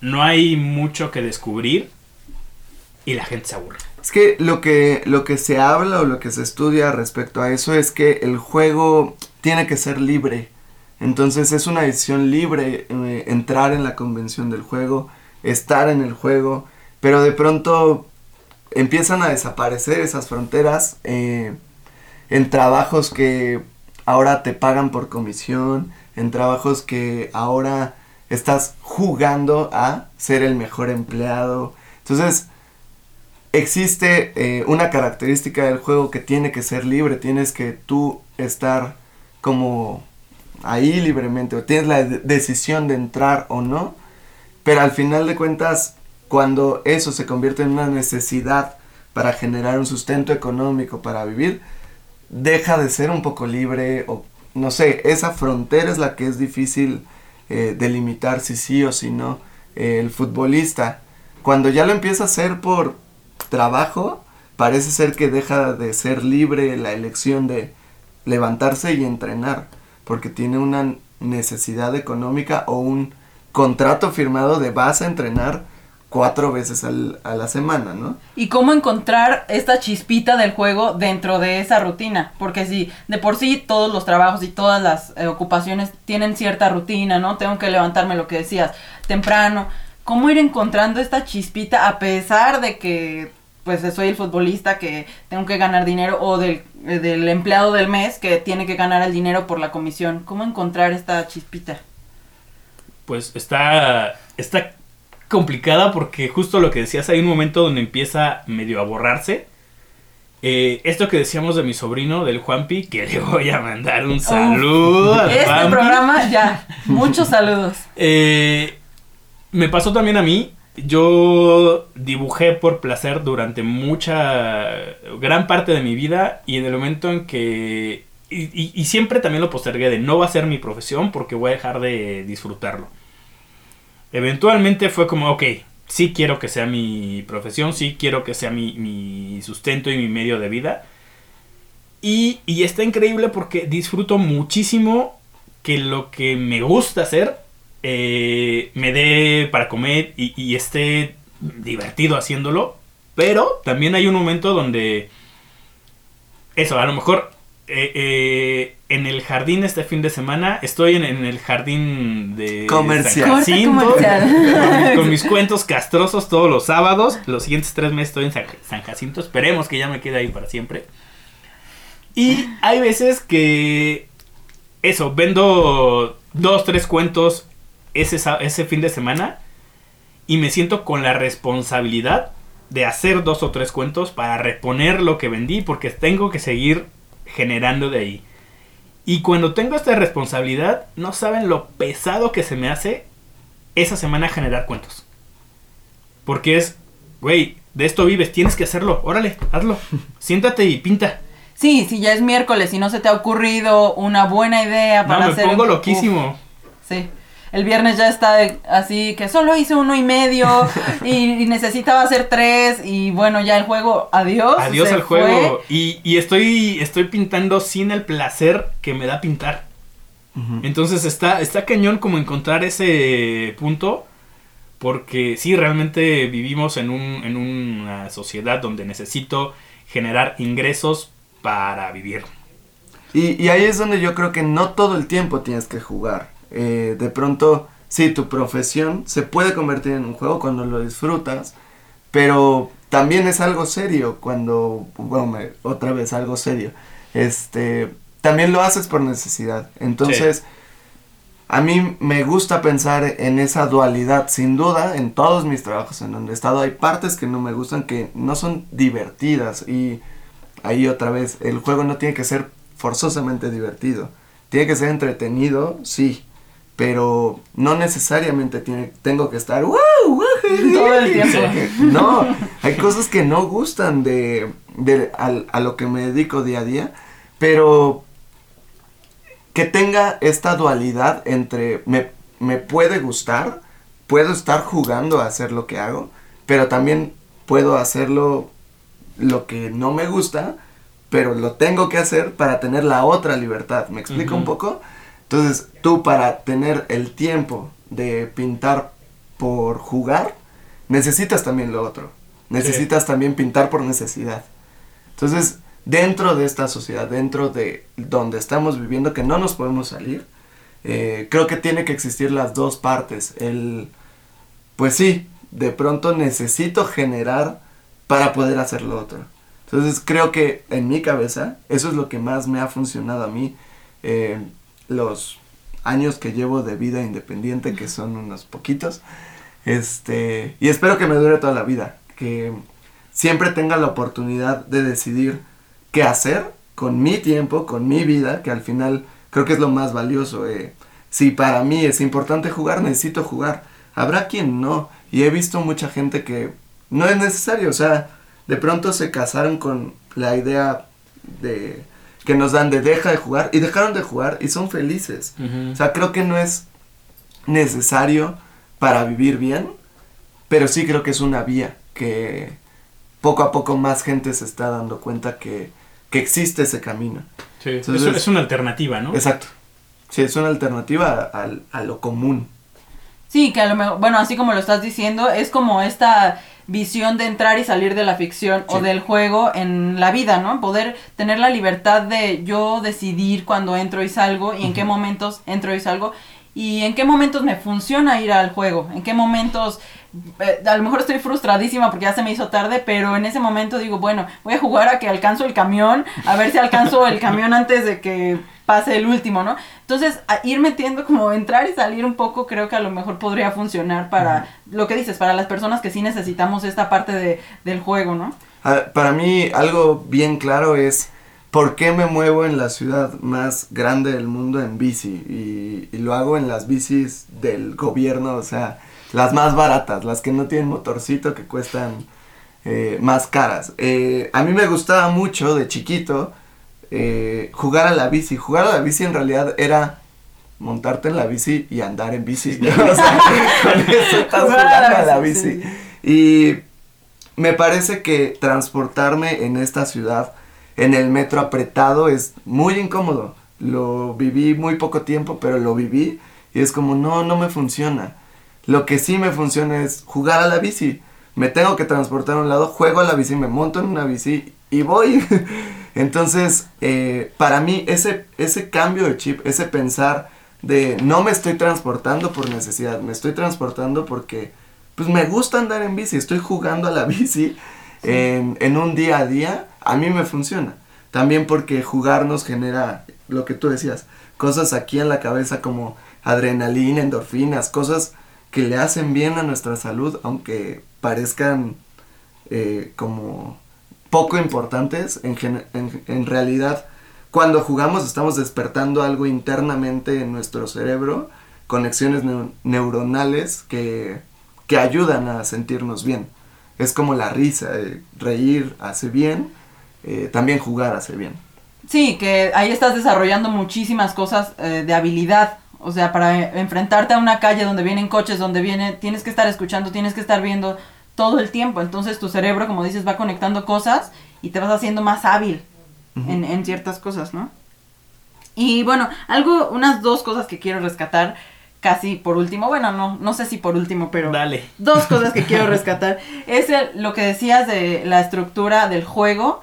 A: no hay mucho que descubrir y la gente se aburre.
C: Es que lo que lo que se habla o lo que se estudia respecto a eso es que el juego tiene que ser libre. Entonces es una decisión libre eh, entrar en la convención del juego, estar en el juego, pero de pronto empiezan a desaparecer esas fronteras eh, en trabajos que ahora te pagan por comisión, en trabajos que ahora estás jugando a ser el mejor empleado. Entonces, existe eh, una característica del juego que tiene que ser libre, tienes que tú estar como ahí libremente, o tienes la de- decisión de entrar o no, pero al final de cuentas, cuando eso se convierte en una necesidad para generar un sustento económico para vivir, deja de ser un poco libre, o no sé, esa frontera es la que es difícil eh, delimitar si sí o si no. Eh, el futbolista, cuando ya lo empieza a hacer por trabajo, parece ser que deja de ser libre la elección de levantarse y entrenar, porque tiene una necesidad económica o un contrato firmado de vas a entrenar cuatro veces al- a la semana, ¿no?
B: Y cómo encontrar esta chispita del juego dentro de esa rutina. Porque si de por sí todos los trabajos y todas las eh, ocupaciones tienen cierta rutina, ¿no? Tengo que levantarme lo que decías, temprano. ¿Cómo ir encontrando esta chispita a pesar de que pues soy el futbolista que tengo que ganar dinero o del, del empleado del mes que tiene que ganar el dinero por la comisión? ¿Cómo encontrar esta chispita?
A: Pues está, está complicada porque justo lo que decías, hay un momento donde empieza medio a borrarse. Eh, esto que decíamos de mi sobrino, del Juanpi, que le voy a mandar un saludo al
B: Este
A: Juanpi.
B: programa ya. Muchos saludos.
A: Eh, me pasó también a mí. Yo dibujé por placer durante mucha, gran parte de mi vida y en el momento en que... Y, siempre también lo postergué de no va a ser mi profesión porque voy a dejar de disfrutarlo. Eventualmente fue como, ok, sí quiero que sea mi profesión, sí quiero que sea mi, mi sustento y mi medio de vida. Y, y está increíble porque disfruto muchísimo que lo que me gusta hacer eh, me dé para comer y, y esté divertido haciéndolo. Pero también hay un momento donde... Eso, a lo mejor eh, eh, en el jardín este fin de semana estoy en, en el jardín de
C: Comercial.
A: Jacinto,
B: comercial.
A: con, con mis cuentos castrosos todos los sábados. Los siguientes tres meses estoy en San, San Jacinto. Esperemos que ya me quede ahí para siempre. Y hay veces que eso, vendo dos, tres cuentos ese, ese fin de semana y me siento con la responsabilidad de hacer dos o tres cuentos para reponer lo que vendí porque tengo que seguir generando de ahí. Y cuando tengo esta responsabilidad, no saben lo pesado que se me hace esa semana generar cuentos. Porque es, güey, de esto vives, tienes que hacerlo, órale, hazlo, siéntate y pinta.
B: Sí, si ya es miércoles y no se te ha ocurrido una buena idea
A: No,
B: para
A: me
B: hacer.
A: pongo
B: uf,
A: loquísimo.
B: sí. El viernes ya está así que solo hice uno y medio y, y necesitaba hacer tres y bueno, ya el juego, adiós.
A: Adiós al juego. Y, y estoy, estoy pintando sin el placer que me da pintar. Entonces está, está cañón como encontrar ese punto. Porque sí, realmente vivimos en, un, en una sociedad donde necesito generar ingresos para vivir.
C: Y, y ahí es donde yo creo que no todo el tiempo tienes que jugar. Eh, de pronto sí, tu profesión se puede convertir en un juego cuando lo disfrutas, pero también es algo serio cuando, bueno, me- otra vez algo serio, este, también lo haces por necesidad. Entonces, a mí me gusta pensar en esa dualidad, sin duda, en todos mis trabajos en donde he estado. Hay partes que no me gustan, que no son divertidas y ahí otra vez, el juego no tiene que ser forzosamente divertido, tiene que ser entretenido, sí, pero no necesariamente tiene, tengo que estar ¡wow!
B: Todo el tiempo.
C: No, hay cosas que no gustan de, de a lo que me dedico día a día, pero que tenga esta dualidad entre me, me puede gustar, puedo estar jugando a hacer lo que hago, pero también puedo hacerlo lo que no me gusta, pero lo tengo que hacer para tener la otra libertad. ¿Me explico un poco? Entonces, tú para tener el tiempo de pintar por jugar, necesitas también lo otro. Necesitas también pintar por necesidad. Entonces, dentro de esta sociedad, dentro de donde estamos viviendo, que no nos podemos salir, eh, creo que tiene que existir las dos partes. El, pues sí, de pronto necesito generar para poder hacer lo otro. Entonces creo que en mi cabeza eso es lo que más me ha funcionado a mí eh, los años que llevo de vida independiente, que son unos poquitos. Este, y espero que me dure toda la vida, que siempre tenga la oportunidad de decidir qué hacer con mi tiempo, con mi vida, que al final creo que es lo más valioso. eh. Si para mí es importante jugar, necesito jugar. Habrá quien no. Y he visto mucha gente que no es necesario. O sea, de pronto se casaron con la idea de que nos dan de deja de jugar y dejaron de jugar y son felices. O sea, creo que no es necesario para vivir bien, pero sí creo que es una vía que poco a poco más gente se está dando cuenta que, que existe ese camino.
A: Sí, es-
C: Entonces-
A: es, una alternativa, ¿no?
C: Exacto. Sí, es una alternativa a, a lo común.
B: Sí, que a lo mejor, bueno, así como lo estás diciendo, es como esta visión de entrar y salir de la ficción o del juego en la vida, ¿no? Poder tener la libertad de yo decidir cuando entro y salgo y en qué momentos entro y salgo y en qué momentos me funciona ir al juego, en qué momentos eh, a lo mejor estoy frustradísima porque ya se me hizo tarde, pero en ese momento digo, bueno, voy a jugar a que alcanzo el camión, a ver si alcanzo el camión antes de que pase el último, ¿no? Entonces, a ir metiendo como entrar y salir un poco, creo que a lo mejor podría funcionar para lo que dices, para las personas que sí necesitamos esta parte de, del juego, ¿no?
C: Ah, Para mí algo bien claro es por qué me muevo en la ciudad más grande del mundo en bici y, y lo hago en las bicis del gobierno, o sea, las más baratas, las que no tienen motorcito que cuestan eh, más caras. Eh, a mí me gustaba mucho de chiquito eh, jugar a la bici. Jugar a la bici en realidad era montarte en la bici y andar en bici. o sea, con eso estás jugando a la
B: bici.
C: Y me parece que transportarme en esta ciudad, en el metro apretado, es muy incómodo. Lo viví muy poco tiempo, pero lo viví y es como, no, no me funciona. Lo que sí me funciona es jugar a la bici. Me tengo que transportar a un lado, juego a la bici, me monto en una bici y voy. Entonces, eh, para mí, ese, ese cambio de chip, ese pensar de no me estoy transportando por necesidad, me estoy transportando porque pues me gusta andar en bici, estoy jugando a la bici en, en un día a día, a mí me funciona. También porque jugar nos genera lo que tú decías, cosas aquí en la cabeza como adrenalina, endorfinas, cosas que le hacen bien a nuestra salud, aunque parezcan eh, como poco importantes, en, realidad cuando jugamos estamos despertando algo internamente en nuestro cerebro, conexiones neu- neuronales que, que ayudan a sentirnos bien. Es como la risa, eh, reír hace bien, eh, también jugar hace bien.
B: Sí, que ahí estás desarrollando muchísimas cosas eh, de habilidad. O sea, para enfrentarte a una calle donde vienen coches, donde viene, tienes que estar escuchando, tienes que estar viendo todo el tiempo. Entonces tu cerebro, como dices, va conectando cosas y te vas haciendo más hábil en, en ciertas cosas, ¿no? Y bueno, algo, unas dos cosas que quiero rescatar casi por último. Bueno, no, no sé si por último, pero
A: Dale.
B: dos cosas que quiero rescatar. Es el- lo que decías de la estructura del juego,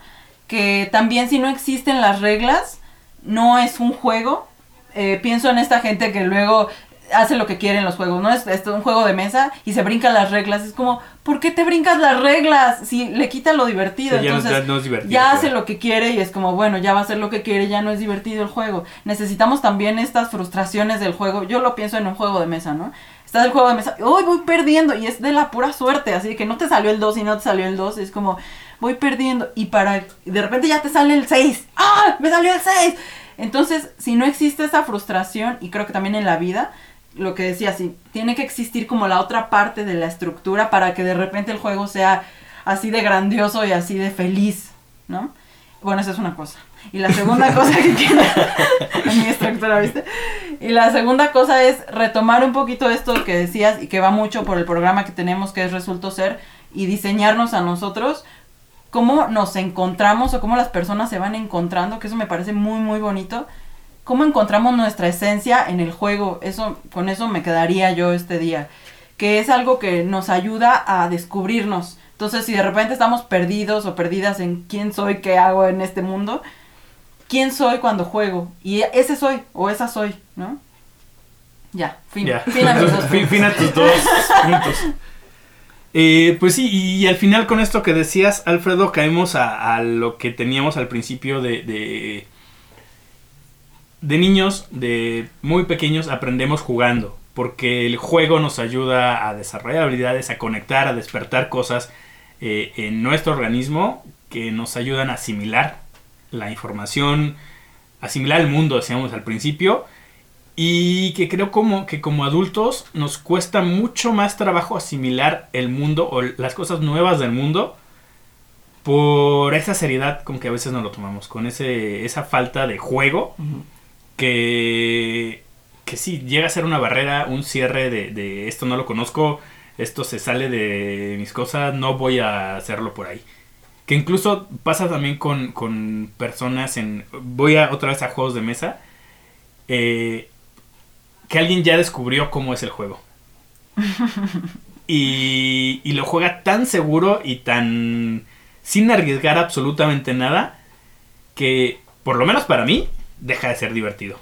B: que también si no existen las reglas, no es un juego. Eh, pienso en esta gente que luego hace lo que quiere en los juegos, ¿no? Es, es un juego de mesa y se brinca las reglas. Es como, ¿por qué te brincas las reglas? Si le quita lo divertido.
A: Sí, ya no-
B: Entonces,
A: ya no es divertido,
B: ya hace lo que quiere y es como, bueno, ya va a hacer lo que quiere, ya no es divertido el juego. Necesitamos también estas frustraciones del juego. Yo lo pienso en un juego de mesa, ¿no? Estás el juego de mesa, hoy voy perdiendo y es de la pura suerte, así que no te salió el 2 y no te salió el 2, es como, voy perdiendo y para, de repente ya te sale el 6, ¡ah! Me salió el 6. Entonces, si no existe esa frustración, y creo que también en la vida, lo que decía, sí, tiene que existir como la otra parte de la estructura para que de repente el juego sea así de grandioso y así de feliz, ¿no? Bueno, esa es una cosa. Y la segunda cosa que quiero... en mi estructura, ¿viste? Y la segunda cosa es retomar un poquito esto que decías y que va mucho por el programa que tenemos que es Resulto Ser y diseñarnos a nosotros cómo nos encontramos o cómo las personas se van encontrando, que eso me parece muy, muy bonito. Cómo encontramos nuestra esencia en el juego. Eso, con eso me quedaría yo este día. Que es algo que nos ayuda a descubrirnos. Entonces, si de repente estamos perdidos o perdidas en quién soy, qué hago en este mundo, quién soy cuando juego. Y ese soy o esa soy, ¿no? Ya, fin.
A: Ya.
B: Fin a mis dos
A: Fin- fin a tus dos puntos. Eh, pues sí, y al final con esto que decías, Alfredo, caemos a, a lo que teníamos al principio de, de, de niños, de muy pequeños, aprendemos jugando, porque el juego nos ayuda a desarrollar habilidades, a conectar, a despertar cosas eh, en nuestro organismo que nos ayudan a asimilar la información, asimilar el mundo, decíamos al principio, y que creo como que como adultos nos cuesta mucho más trabajo asimilar el mundo o las cosas nuevas del mundo por esa seriedad con que a veces nos lo tomamos, con ese, esa falta de juego que, que sí llega a ser una barrera, un cierre de, de esto no lo conozco, esto se sale de mis cosas, no voy a hacerlo por ahí. Que incluso pasa también con, con personas en... Voy a, otra vez a juegos de mesa. eh, que alguien ya descubrió cómo es el juego. y, y lo juega tan seguro y tan sin arriesgar absolutamente nada que, por lo menos para mí, deja de ser divertido.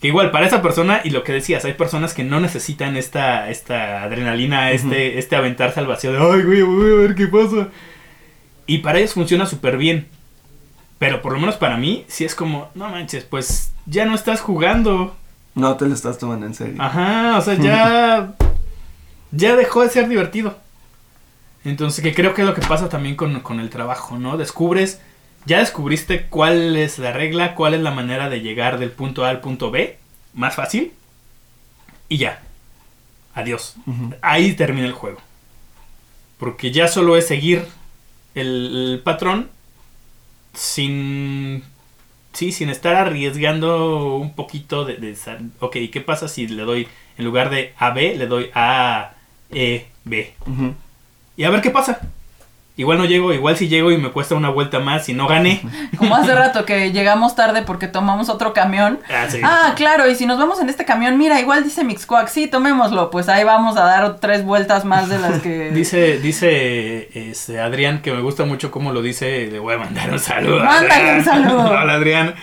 A: Que igual, para esa persona, y lo que decías, hay personas que no necesitan esta, esta adrenalina, este, este aventarse al vacío de, ay, güey, voy a ver qué pasa. Y para ellos funciona súper bien. Pero por lo menos para mí, sí es como, no manches, pues ya no estás jugando.
C: No te lo estás tomando en serio.
A: Ajá, o sea, ya. ya dejó de ser divertido. Entonces, que creo que es lo que pasa también con, con el trabajo, ¿no? Descubres. Ya descubriste cuál es la regla, cuál es la manera de llegar del punto A al punto B. Más fácil. Y ya. Adiós. Ahí termina el juego. Porque ya solo es seguir el, el patrón sin. Sí, sin estar arriesgando un poquito de, de Ok, ¿qué pasa si le doy, en lugar de A, B, le doy A, E, B? Y a ver qué pasa. Igual no llego, igual si llego y me cuesta una vuelta más y no gané.
B: Como hace rato que llegamos tarde porque tomamos otro camión.
A: Ah, sí.
B: Ah, claro, y si nos vamos en este camión, mira, igual dice Mixcoac, sí, tomémoslo. Pues ahí vamos a dar tres vueltas más de las que.
A: Dice, dice este, Adrián que me gusta mucho cómo lo dice. Le voy a mandar un saludo.
B: Mándale un saludo.
A: Hola Adrián.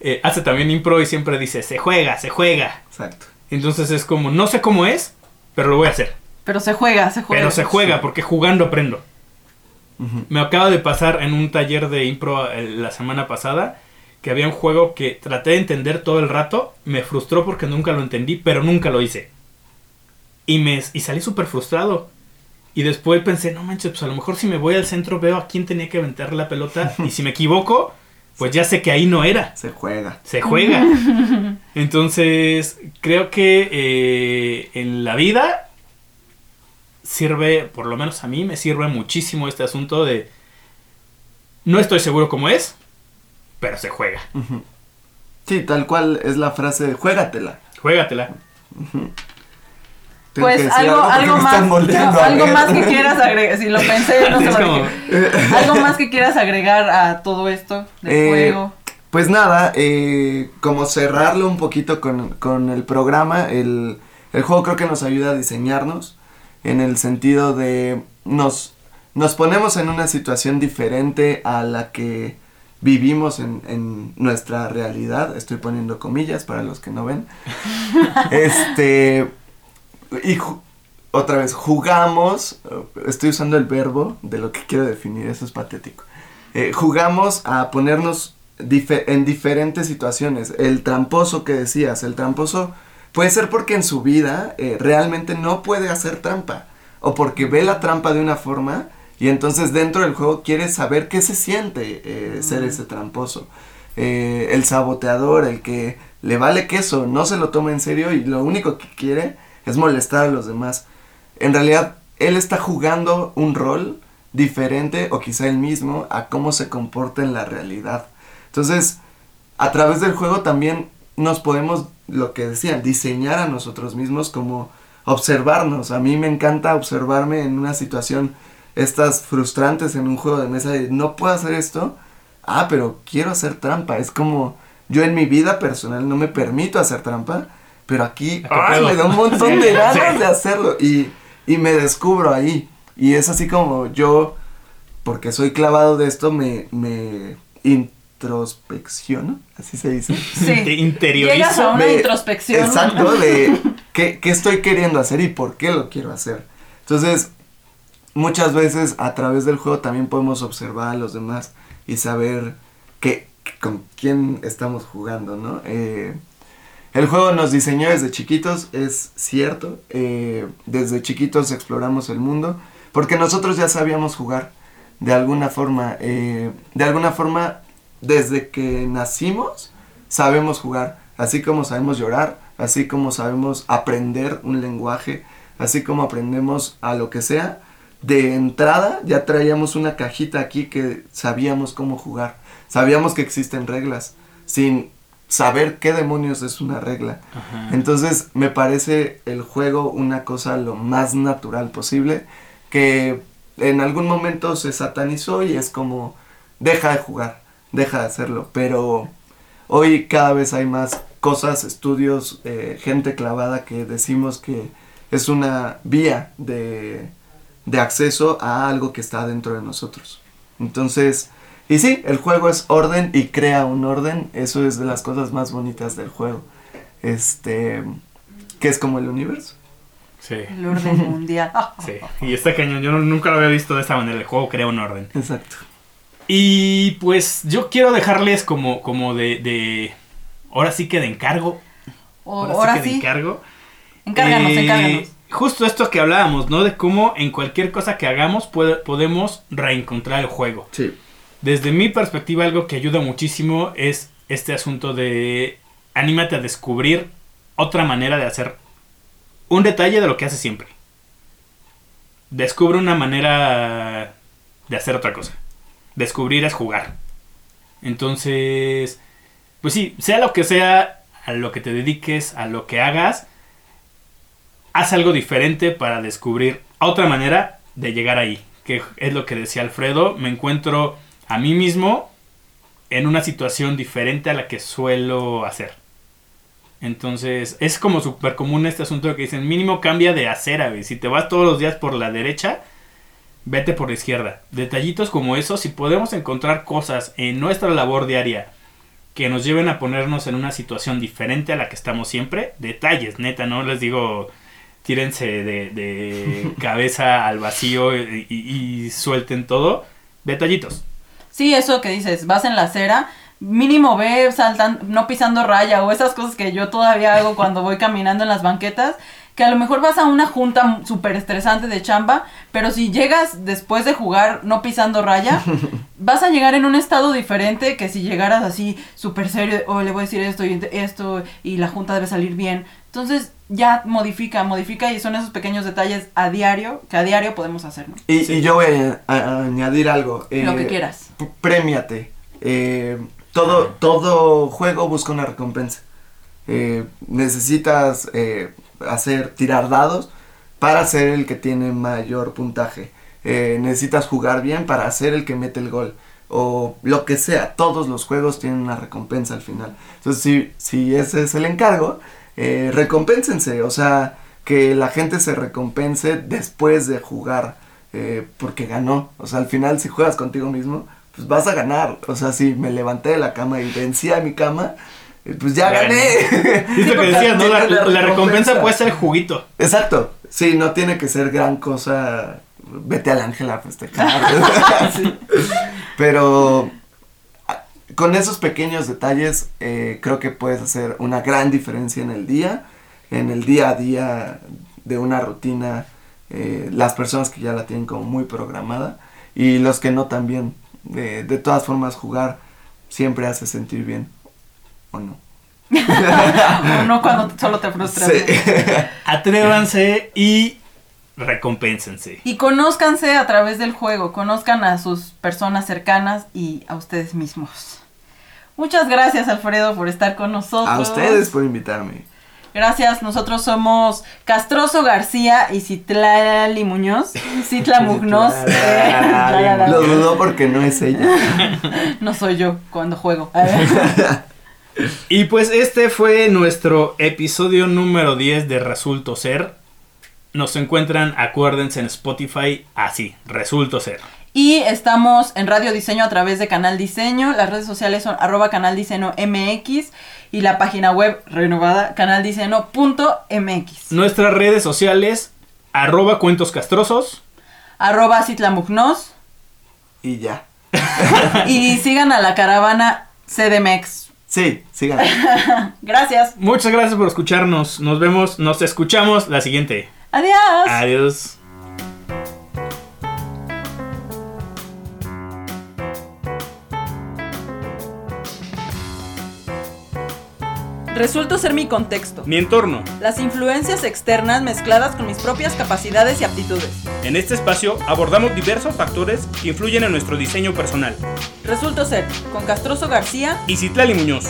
A: Eh, hace también impro y siempre dice, se juega, se juega.
C: Exacto.
A: Entonces es como, no sé cómo es, pero lo voy a hacer.
B: Pero se juega, se juega.
A: Pero se juega, porque jugando aprendo. Me acaba de pasar en un taller de impro eh, la semana pasada que había un juego que traté de entender todo el rato, me frustró porque nunca lo entendí, pero nunca lo hice. Y, me, y salí súper frustrado. Y después pensé, no manches, pues a lo mejor si me voy al centro veo a quién tenía que aventar la pelota y si me equivoco, pues ya sé que ahí no era.
C: Se juega.
A: Se juega. Entonces, creo que eh, en la vida sirve, por lo menos a mí, me sirve muchísimo este asunto de... No estoy seguro cómo es, pero se juega.
C: Sí, tal cual es la frase, juégatela.
A: Juégatela.
B: Pues algo, algo más, no, algo más que quieras agregar, si lo pensé, no sé
A: como-.
B: Algo más que quieras agregar a todo esto del
C: Eh,
B: juego.
C: Pues nada, eh, como cerrarlo un poquito con, con el programa, el, el juego creo que nos ayuda a diseñarnos en el sentido de nos, nos ponemos en una situación diferente a la que vivimos en, en nuestra realidad, estoy poniendo comillas para los que no ven, este, y otra vez, jugamos, estoy usando el verbo de lo que quiero definir, eso es patético, Eh, jugamos a ponernos dife- en diferentes situaciones, el tramposo que decías, el tramposo puede ser porque en su vida eh, realmente no puede hacer trampa, o porque ve la trampa de una forma, y entonces dentro del juego quiere saber qué se siente eh, ser ese tramposo. Eh, el saboteador, el que le vale queso, no se lo toma en serio y lo único que quiere es molestar a los demás. En realidad, él está jugando un rol diferente o quizá el mismo a cómo se comporta en la realidad. Entonces, a través del juego también nos podemos, lo que decían, diseñar a nosotros mismos como observarnos. A mí me encanta observarme en una situación, estas frustrantes en un juego de mesa de no puedo hacer esto, ah, pero quiero hacer trampa. Es como yo en mi vida personal no me permito hacer trampa, pero aquí ay, me da un montón de ganas
A: sí.
C: de hacerlo y, y me descubro ahí. Y es así como yo, porque soy clavado de esto, me, me introspecciono, así se dice.
B: Sí.
A: Te interiorizo.
B: Llegas a una
C: Me-
B: introspección.
C: Exacto, de qué, qué estoy queriendo hacer y por qué lo quiero hacer. Entonces, muchas veces a través del juego también podemos observar a los demás y saber qué, con quién estamos jugando, ¿no? Eh, el juego nos diseñó desde chiquitos, es cierto. eh, desde chiquitos exploramos el mundo porque nosotros ya sabíamos jugar de alguna forma. eh, de alguna forma, desde que nacimos, sabemos jugar. Así como sabemos llorar, así como sabemos aprender un lenguaje, así como aprendemos a lo que sea. De entrada ya traíamos una cajita aquí que sabíamos cómo jugar. Sabíamos que existen reglas, sin saber qué demonios es una regla.
A: Ajá.
C: Entonces me parece el juego una cosa lo más natural posible que en algún momento se satanizó y es como deja de jugar, deja de hacerlo, pero hoy cada vez hay más cosas, estudios, eh, gente clavada que decimos que es una vía de, de acceso a algo que está dentro de nosotros. Entonces, y sí, el juego es orden y crea un orden, eso es de las cosas más bonitas del juego. Este, que es como el universo.
A: Sí.
B: El orden mundial.
A: Sí. Y está cañón. Yo no- nunca lo había visto de esta manera. El juego crea un orden.
C: Exacto.
A: Y pues yo quiero dejarles como, como de, de. Ahora sí que de encargo.
B: O-
A: Ahora,
B: ahora
A: sí que de encargo.
B: encárganos,
A: Eh,
B: encárganos.
A: Justo esto que hablábamos, ¿no? De cómo en cualquier cosa que hagamos puede- podemos reencontrar el juego.
C: Sí.
A: Desde mi perspectiva, algo que ayuda muchísimo es este asunto de anímate a descubrir otra manera de hacer un detalle de lo que haces siempre. Descubre una manera de hacer otra cosa. Descubrir es jugar. Entonces, pues sí, sea lo que sea, a lo que te dediques, a lo que hagas, haz algo diferente para descubrir otra manera de llegar ahí. Que es lo que decía Alfredo, me encuentro a mí mismo en una situación diferente a la que suelo hacer. Entonces, es como súper común este asunto que dicen, mínimo cambia de acera. Si te vas todos los días por la derecha, vete por la izquierda. Detallitos como esos, si podemos encontrar cosas en nuestra labor diaria que nos lleven a ponernos en una situación diferente a la que estamos siempre, detalles, neta, no les digo tírense de, de cabeza al vacío y, y- y suelten todo, detallitos.
B: Sí, eso que dices, vas en la acera, mínimo ve saltando, no pisando raya o esas cosas que yo todavía hago cuando voy caminando en las banquetas, que a lo mejor vas a una junta súper estresante de chamba, pero si llegas después de jugar no pisando raya, vas a llegar en un estado diferente que si llegaras así súper serio, o le voy a decir esto y esto y la junta debe salir bien. Entonces ya modifica, modifica y son esos pequeños detalles a diario que a diario podemos hacer, ¿no?
C: Y,
A: Sí.
C: y yo voy a, a- a añadir algo.
B: Lo que
C: eh,
B: quieras.
C: Premiate. Eh, todo, todo juego busca una recompensa. Eh, necesitas eh, hacer, tirar dados para ser el que tiene mayor puntaje. Eh, necesitas jugar bien para ser el que mete el gol. O lo que sea, todos los juegos tienen una recompensa al final. Entonces, si, si ese es el encargo, eh, recompénsense. O sea, que la gente se recompense después de jugar. eh, porque ganó. O sea, al final, si juegas contigo mismo, pues vas a ganar. O sea, si me levanté de la cama y vencí a mi cama, pues ya
A: Gané.
C: gané.
A: Es lo que
C: porque
A: decías, ¿no? La, recompensa
C: recompensa.
A: puede ser juguito.
C: Exacto. Sí, no tiene que ser gran cosa. Vete al ángel a festejar.
B: Sí.
C: Pero a- con esos pequeños detalles eh, creo que puedes hacer una gran diferencia en el día, en el día a día de una rutina, eh, las personas que ya la tienen como muy programada y los que no también. De, de todas formas jugar siempre hace sentir bien, ¿o no?
B: O no cuando solo te frustras.
C: Sí.
A: Atrévanse y recompénsense.
B: Y conózcanse a través del juego, conozcan a sus personas cercanas y a ustedes mismos. Muchas gracias Alfredo por estar con nosotros.
C: a ustedes por invitarme.
B: Gracias, nosotros somos Castroso García y Citlali Muñoz. Citla la.
C: Lo dudó porque no es ella.
B: No soy yo cuando juego.
A: Y pues este fue nuestro episodio número 10 de Resulto Ser. Nos encuentran, acuérdense, en Spotify así, Resulto Ser.
B: Y estamos en Radio Diseño a través de Canal Diseño. Las redes sociales son arroba Canal Diseño MX y la página web renovada canaldiseño.mx.
A: Nuestras redes sociales, arroba cuentos castrosos.
B: Arroba.
C: Y ya.
B: Y sigan a la caravana CDMX.
C: Sí, sigan.
B: Gracias.
A: Muchas gracias por escucharnos. Nos vemos, nos escuchamos la siguiente.
B: Adiós.
A: Adiós.
B: Resulto ser mi contexto.
A: Mi entorno.
B: Las influencias externas mezcladas con mis propias capacidades y aptitudes.
A: En este espacio abordamos diversos factores que influyen en nuestro diseño personal.
B: Resulto ser con Castroso García
A: Y Citlali Muñoz.